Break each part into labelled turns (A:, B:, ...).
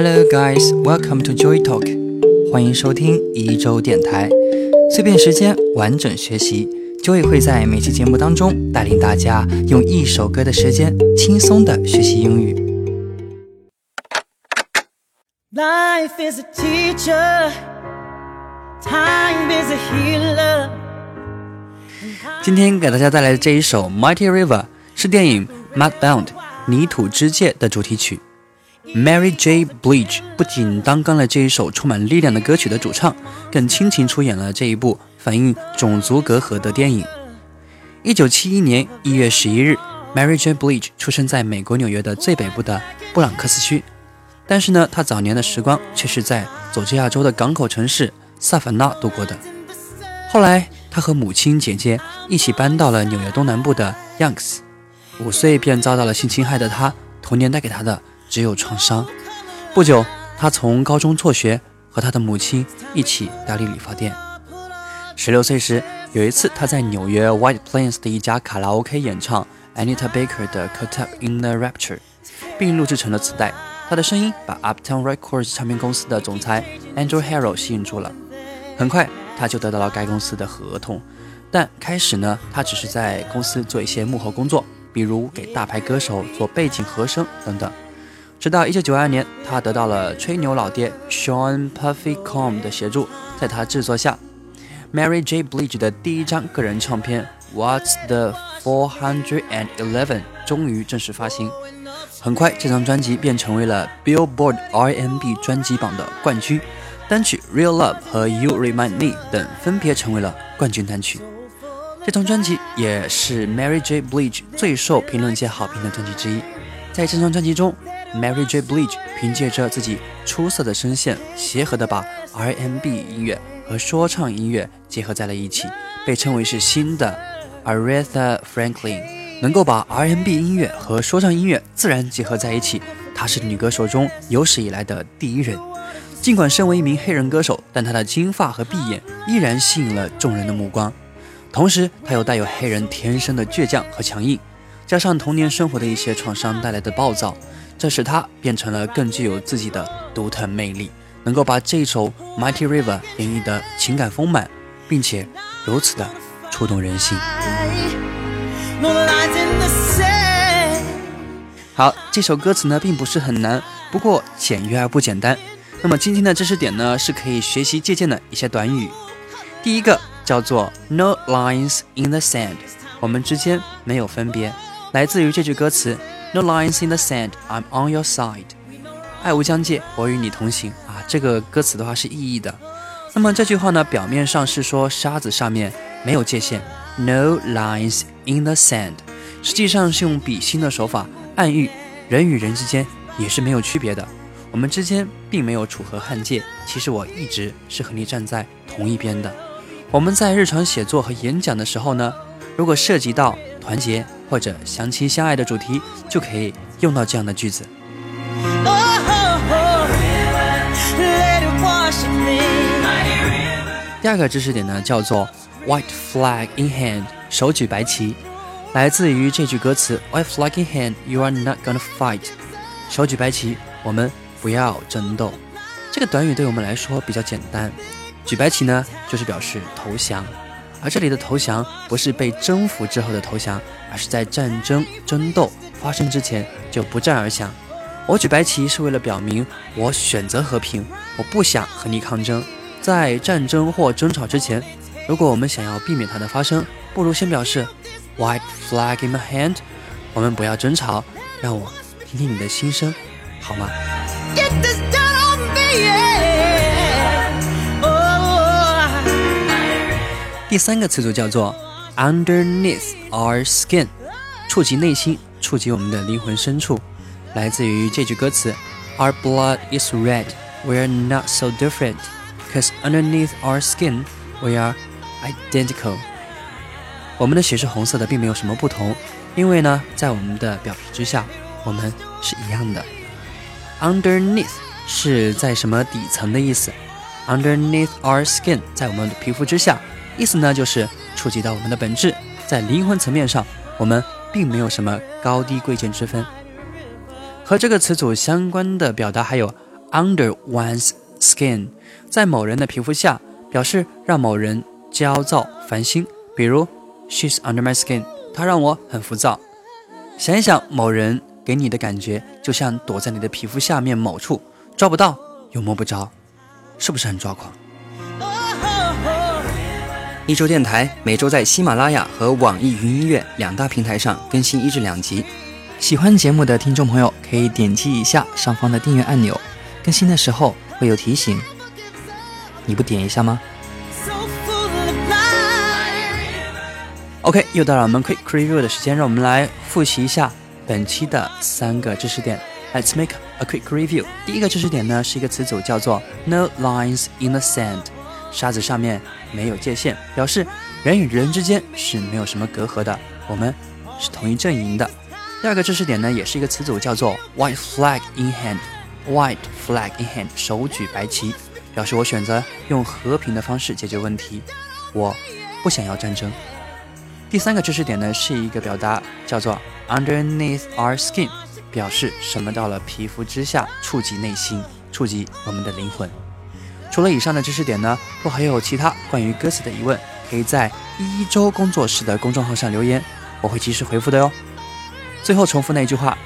A: Hello guys, welcome to Joy Talk，欢迎收听一周电台，碎片时间完整学习，Joy 会在每期节目当中带领大家用一首歌的时间轻松的学习英语。Life is a teacher, time is a healer。今天给大家带来的这一首《Mighty River》是电影《Mudbound》泥土之界的主题曲。Mary J. Blige 不仅担纲了这一首充满力量的歌曲的主唱，更倾情出演了这一部反映种族隔阂的电影。一九七一年一月十一日，Mary J. Blige 出生在美国纽约的最北部的布朗克斯区，但是呢，她早年的时光却是在佐治亚州的港口城市萨凡纳度过的。后来，她和母亲、姐姐一起搬到了纽约东南部的 Youngs。五岁便遭到了性侵害的她，童年带给她的。只有创伤。不久，他从高中辍学，和他的母亲一起打理理发店。十六岁时，有一次他在纽约 White Plains 的一家卡拉 OK 演唱 Anita Baker 的《Caught Up in the Rapture》，并录制成了磁带。他的声音把 Uptown Records 唱片公司的总裁 Andrew Harrow 吸引住了。很快，他就得到了该公司的合同。但开始呢，他只是在公司做一些幕后工作，比如给大牌歌手做背景和声等等。直到1992年，他得到了吹牛老爹 Sean Puffy Com 的协助，在他制作下，Mary J. Blige 的第一张个人唱片《What's the 411》终于正式发行。很快，这张专辑便成为了 Billboard R&B 专辑榜的冠军，单曲《Real Love》和《You Remind Me》等分别成为了冠军单曲。这张专辑也是 Mary J. Blige 最受评论界好评的专辑之一。在这张专辑中，Mary J. Blige 凭借着自己出色的声线，协和的把 R&B 音乐和说唱音乐结合在了一起，被称为是新的 Aretha Franklin。能够把 R&B 音乐和说唱音乐自然结合在一起，她是女歌手中有史以来的第一人。尽管身为一名黑人歌手，但她的金发和碧眼依然吸引了众人的目光。同时，她又带有黑人天生的倔强和强硬，加上童年生活的一些创伤带来的暴躁。这使他变成了更具有自己的独特魅力，能够把这首《Mighty River》演绎的情感丰满，并且如此的触动人心。好，这首歌词呢并不是很难，不过简约而不简单。那么今天的知识点呢是可以学习借鉴的一些短语。第一个叫做 “No lines in the sand”，我们之间没有分别，来自于这句歌词。No lines in the sand, I'm on your side。爱无疆界，我与你同行啊！这个歌词的话是意义的。那么这句话呢，表面上是说沙子上面没有界限，No lines in the sand，实际上是用比心的手法暗喻人与人之间也是没有区别的。我们之间并没有楚河汉界，其实我一直是和你站在同一边的。我们在日常写作和演讲的时候呢，如果涉及到团结。或者相亲相爱的主题，就可以用到这样的句子。第二个知识点呢，叫做 White flag in hand，手举白旗，来自于这句歌词 White flag in hand, you are not gonna fight。手举白旗，我们不要争斗。这个短语对我们来说比较简单，举白旗呢，就是表示投降。而这里的投降不是被征服之后的投降，而是在战争争斗发生之前就不战而降。我举白旗是为了表明我选择和平，我不想和你抗争。在战争或争吵之前，如果我们想要避免它的发生，不如先表示 White flag in my hand。我们不要争吵，让我听听你的心声，好吗？get this done？第三个词组叫做 underneath our skin，触及内心，触及我们的灵魂深处，来自于这句歌词：Our blood is red, we are not so different, cause underneath our skin we are identical。我们的血是红色的，并没有什么不同，因为呢，在我们的表皮之下，我们是一样的。Underneath 是在什么底层的意思？Underneath our skin，在我们的皮肤之下。意思呢，就是触及到我们的本质，在灵魂层面上，我们并没有什么高低贵贱之分。和这个词组相关的表达还有 under one's skin，在某人的皮肤下，表示让某人焦躁烦心。比如，She's under my skin，她让我很浮躁。想一想，某人给你的感觉就像躲在你的皮肤下面某处，抓不到又摸不着，是不是很抓狂？一周电台每周在喜马拉雅和网易云音乐两大平台上更新一至两集。喜欢节目的听众朋友可以点击一下上方的订阅按钮，更新的时候会有提醒。你不点一下吗？OK，又到了我们 Quick Review 的时间，让我们来复习一下本期的三个知识点。Let's make a quick review。第一个知识点呢是一个词组叫做 No lines in the sand。沙子上面没有界限，表示人与人之间是没有什么隔阂的，我们是同一阵营的。第二个知识点呢，也是一个词组，叫做 white flag in hand。white flag in hand，手举白旗，表示我选择用和平的方式解决问题，我不想要战争。第三个知识点呢，是一个表达，叫做 underneath our skin，表示什么到了皮肤之下，触及内心，触及我们的灵魂。除了以上的知识点呢，若还有其他关于歌词的疑问，可以在一周工作室的公众号上留言，我会及时回复的哟。最后重复那句话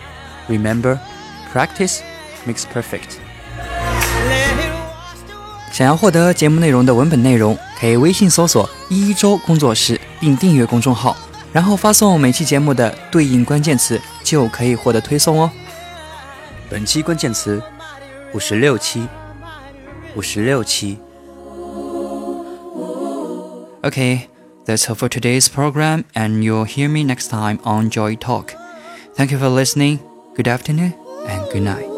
A: ：Remember, practice makes perfect。想要获得节目内容的文本内容，可以微信搜索“一周工作室”并订阅公众号，然后发送每期节目的对应关键词，就可以获得推送哦。本期关键词：五十六期。五十六期。Okay, that's all for today's program, and you'll hear me next time on Joy Talk. Thank you for listening. Good afternoon and good night.